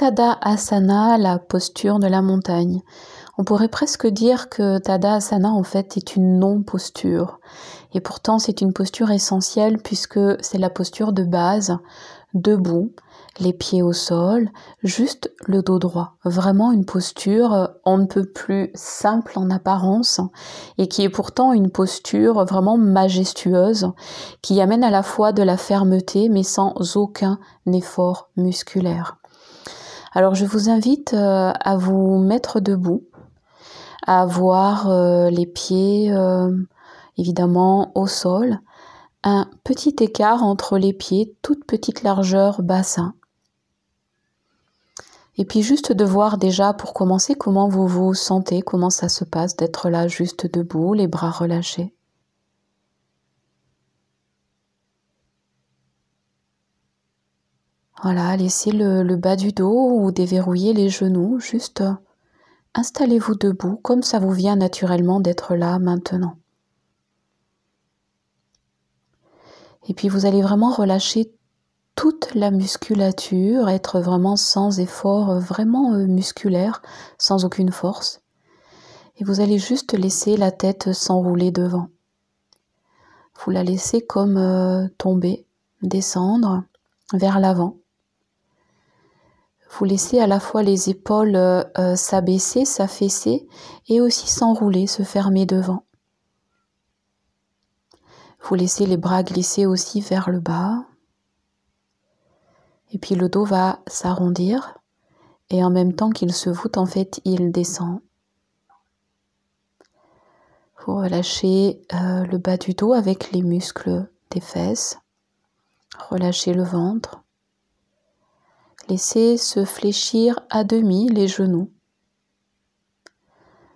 Tadasana, la posture de la montagne. On pourrait presque dire que Tadasana en fait est une non-posture. Et pourtant c'est une posture essentielle puisque c'est la posture de base, debout, les pieds au sol, juste le dos droit. Vraiment une posture on ne peut plus simple en apparence et qui est pourtant une posture vraiment majestueuse qui amène à la fois de la fermeté mais sans aucun effort musculaire. Alors je vous invite euh, à vous mettre debout, à avoir euh, les pieds euh, évidemment au sol, un petit écart entre les pieds, toute petite largeur bassin. Et puis juste de voir déjà pour commencer comment vous vous sentez, comment ça se passe d'être là juste debout, les bras relâchés. Voilà, laissez le, bas du dos ou déverrouillez les genoux, juste installez-vous debout comme ça vous vient naturellement d'être là maintenant. Et puis vous allez vraiment relâcher toute la musculature, être vraiment sans effort, vraiment euh, musculaire, sans aucune force. Et vous allez juste laisser la tête s'enrouler devant. Vous la laissez comme euh, tomber, descendre vers l'avant. Vous laissez à la fois les épaules euh, s'abaisser, s'affaisser et aussi s'enrouler, se fermer devant. Vous laissez les bras glisser aussi vers le bas, et puis le dos va s'arrondir et en même temps qu'il se voûte, en fait, il descend. Vous relâchez euh, le bas du dos avec les muscles des fesses. Relâchez le ventre. Laissez se fléchir à demi les genoux.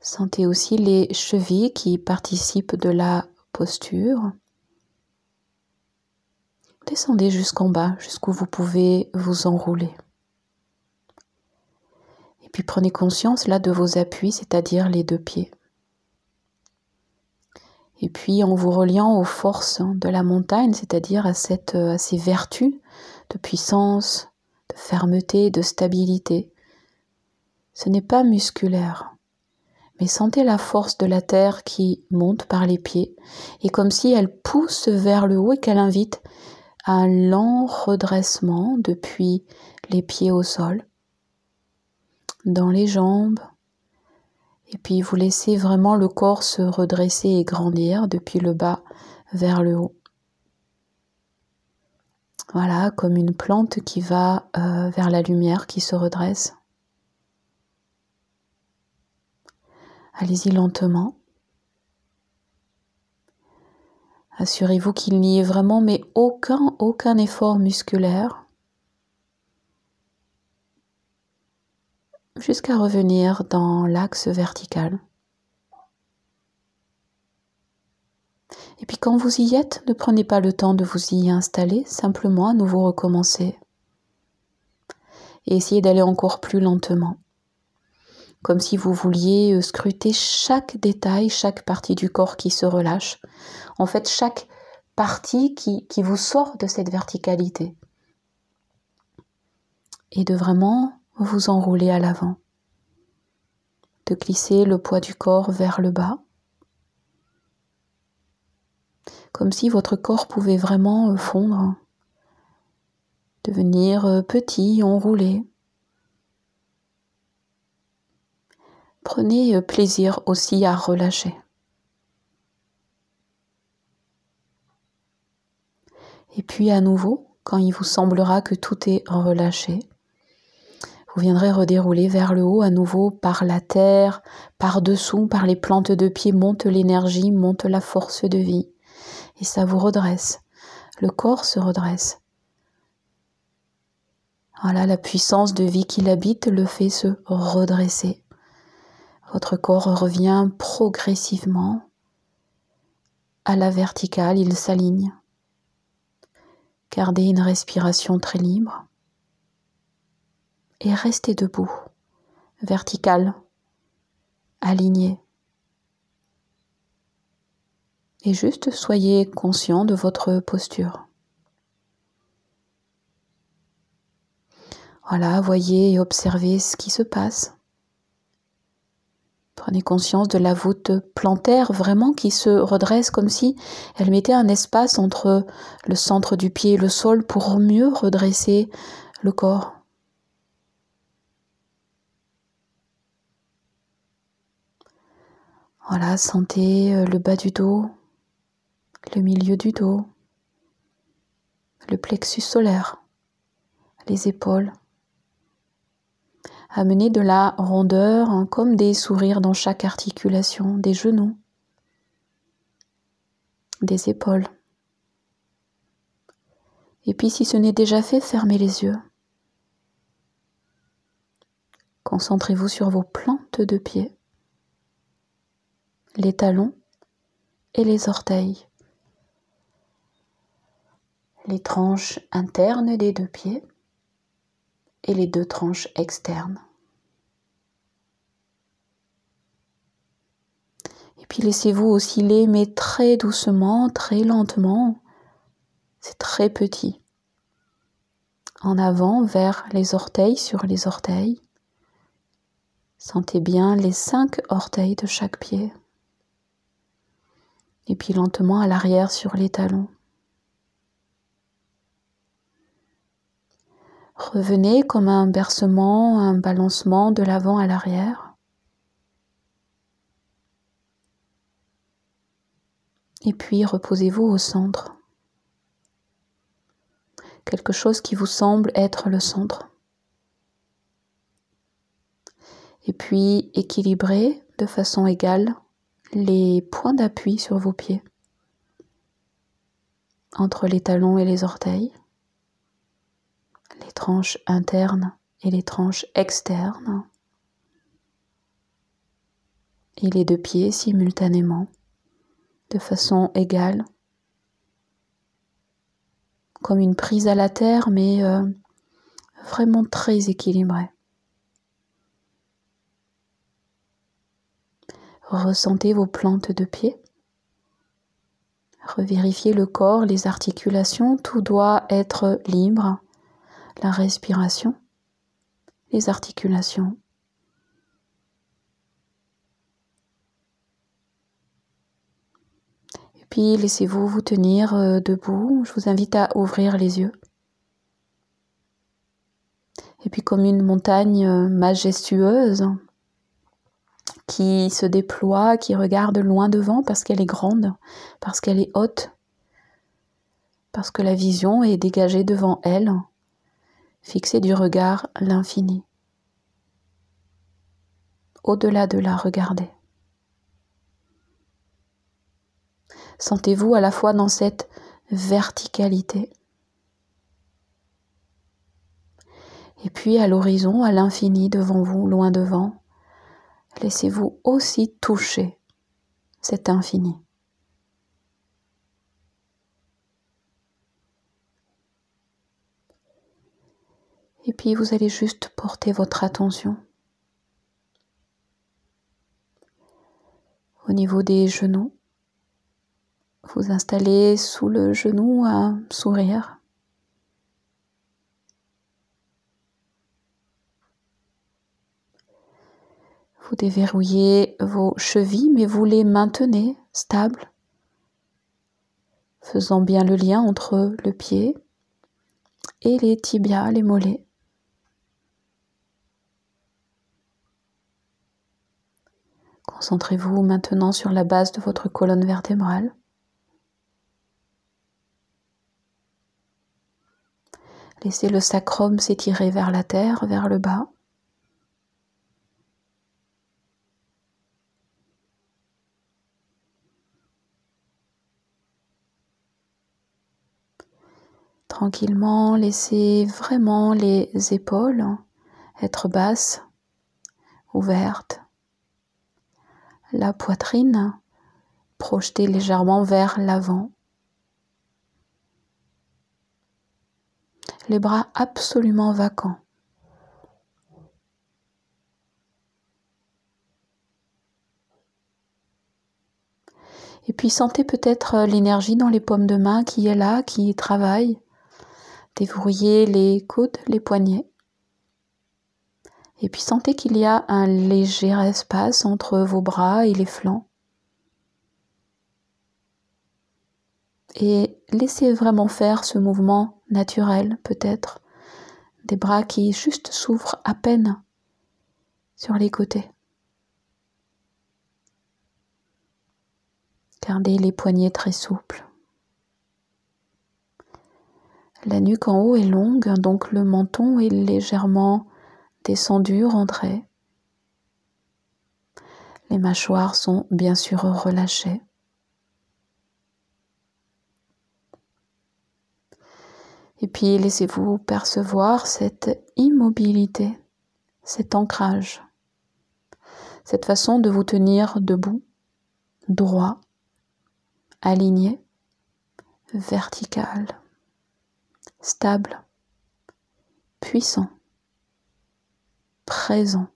Sentez aussi les chevilles qui participent de la posture. Descendez jusqu'en bas, jusqu'où vous pouvez vous enrouler. Et puis prenez conscience là de vos appuis, c'est-à-dire les deux pieds. Et puis en vous reliant aux forces de la montagne, c'est-à-dire à, à ces vertus de puissance, de fermeté, de stabilité. Ce n'est pas musculaire, mais sentez la force de la terre qui monte par les pieds et comme si elle pousse vers le haut et qu'elle invite un lent redressement depuis les pieds au sol, dans les jambes, et puis vous laissez vraiment le corps se redresser et grandir depuis le bas vers le haut. Voilà, comme une plante qui va euh, vers la lumière, qui se redresse. Allez-y lentement. Assurez-vous qu'il n'y ait vraiment mais aucun, aucun effort musculaire jusqu'à revenir dans l'axe vertical. Et puis quand vous y êtes, ne prenez pas le temps de vous y installer, simplement à nouveau recommencer. Et essayez d'aller encore plus lentement comme si vous vouliez euh, scruter chaque détail, chaque partie du corps qui se relâche. En fait, chaque partie qui, qui vous sort de cette verticalité. Et de vraiment vous enrouler à l'avant. De glisser le poids du corps vers le bas. Comme si votre corps pouvait vraiment euh, fondre, devenir euh, petit, enroulé. Prenez euh, plaisir aussi à relâcher. Et puis à nouveau, quand il vous semblera que tout est relâché, vous viendrez redérouler vers le haut à nouveau par la terre, par dessous, par les plantes de pied, monte l'énergie, monte la force de vie. Et ça vous redresse. Le corps se redresse. Voilà, la puissance de vie qui l'habite le fait se redresser. Votre corps revient progressivement à la verticale, il s'aligne. Gardez une respiration très libre et restez debout, vertical, aligné. Et juste soyez conscient de votre posture. Voilà, voyez et observez ce qui se passe. Prenez conscience de la voûte plantaire vraiment qui se redresse comme si elle mettait un espace entre le centre du pied et le sol pour mieux redresser le corps. Voilà, sentez le bas du dos, le milieu du dos, le plexus solaire, les épaules. Amenez de la rondeur hein, comme des sourires dans chaque articulation des genoux, des épaules. Et puis si ce n'est déjà fait, fermez les yeux. Concentrez-vous sur vos plantes de pied les talons et les orteils, les tranches internes des deux pieds et les deux tranches externes. Et puis laissez-vous osciller, mais très doucement, très lentement. C'est très petit. En avant vers les orteils sur les orteils. Sentez bien les cinq orteils de chaque pied et puis lentement à l'arrière sur les talons. Revenez comme un bercement, un balancement de l'avant à l'arrière. Et puis reposez-vous au centre. Quelque chose qui vous semble être le centre. Et puis équilibrez de façon égale les points d'appui sur vos pieds, entre les talons et les orteils, tranches internes et les tranches externes, et les deux pieds simultanément, de façon égale, comme une prise à la terre, mais euh, vraiment très équilibrée. Ressentez vos plantes de pied. Revérifiez le corps, les articulations, tout doit être libre. La respiration, les articulations. Et puis laissez-vous vous tenir euh, debout. Je vous invite à ouvrir les yeux. Et puis comme une montagne euh, majestueuse, qui se déploie, qui regarde loin devant parce qu'elle est grande, parce qu'elle est haute, parce que la vision est dégagée devant elle, fixée du regard l'infini. Au-delà de la regarder. Sentez-vous à la fois dans cette verticalité et puis à l'horizon, à l'infini devant vous, loin devant, laissez-vous aussi toucher cet infini. Et puis vous allez juste porter votre attention au niveau des genoux. Vous installez sous le genou un sourire. Vous déverrouillez vos chevilles, mais vous les maintenez stables, faisant bien le lien entre le pied et les tibias, les mollets. Concentrez-vous maintenant sur la base de votre colonne vertébrale. Laissez le sacrum s'étirer vers la terre, vers le bas. Tranquillement, laissez vraiment les épaules être basses, ouvertes. La poitrine projetée légèrement vers l'avant. Les bras absolument vacants. Et puis sentez peut-être l'énergie dans les paumes de main qui est là, qui travaille. Déverrouillez les coudes, les poignets. Et puis sentez qu'il y a un léger espace entre vos bras et les flancs. Et laissez vraiment faire ce mouvement naturel peut-être des bras qui juste s'ouvrent à peine sur les côtés. Gardez les poignets très souples. La nuque en haut est longue, donc le menton est légèrement descendu, rentré. Les mâchoires sont bien sûr relâchées. Et puis laissez-vous percevoir cette immobilité, cet ancrage, cette façon de vous tenir debout, droit, aligné, vertical, stable, puissant, présent.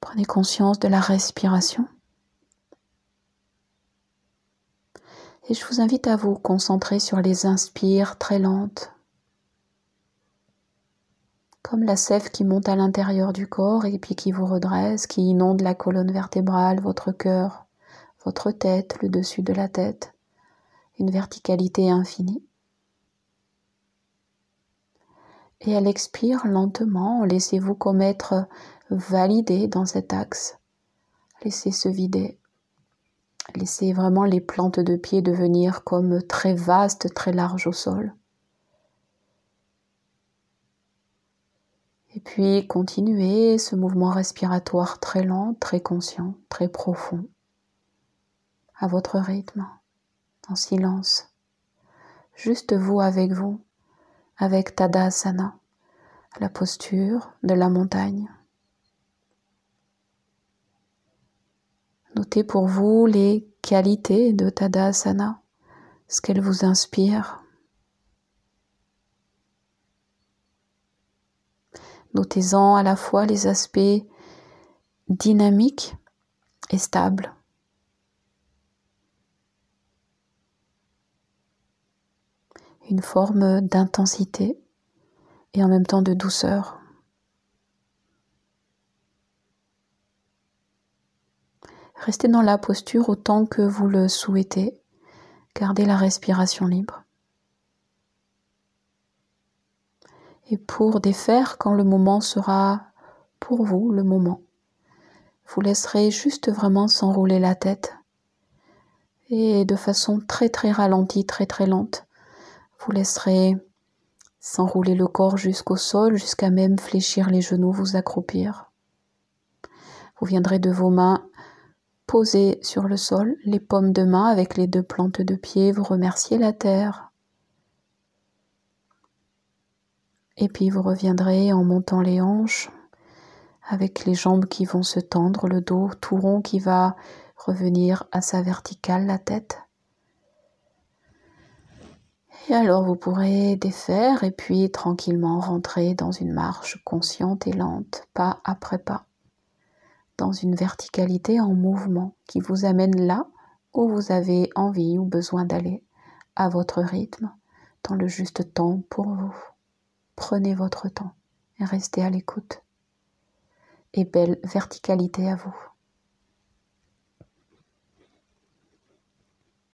Prenez conscience de la respiration. Et je vous invite à vous concentrer sur les inspires très lentes, comme la sève qui monte à l'intérieur du corps et puis qui vous redresse, qui inonde la colonne vertébrale, votre cœur, votre tête, le dessus de la tête, une verticalité infinie. Et à l'expire lentement, laissez-vous comme être validé dans cet axe. Laissez se vider. Laissez vraiment les plantes de pied devenir comme très vastes, très larges au sol. Et puis continuez ce mouvement respiratoire très lent, très conscient, très profond, à votre rythme, en silence. Juste vous avec vous, avec Tadasana, la posture de la montagne. Notez pour vous les qualités de Tadasana, ce qu'elle vous inspire. Notez-en à la fois les aspects dynamiques et stables. Une forme d'intensité et en même temps de douceur. Restez dans la posture autant que vous le souhaitez. Gardez la respiration libre. Et pour défaire, quand le moment sera pour vous le moment, vous laisserez juste vraiment s'enrouler la tête et de façon très très ralentie, très très lente, vous laisserez s'enrouler le corps jusqu'au sol, jusqu'à même fléchir les genoux, vous accroupir. Vous viendrez de vos mains Posez sur le sol, les paumes de main avec les deux plantes de pied, vous remerciez la terre. Et puis vous reviendrez en montant les hanches, avec les jambes qui vont se tendre, le dos tout rond qui va revenir à sa verticale, la tête. Et alors vous pourrez défaire et puis tranquillement rentrer dans une marche consciente et lente, pas après pas dans une verticalité en mouvement qui vous amène là où vous avez envie ou besoin d'aller, à votre rythme, dans le juste temps pour vous. Prenez votre temps et restez à l'écoute. Et belle verticalité à vous.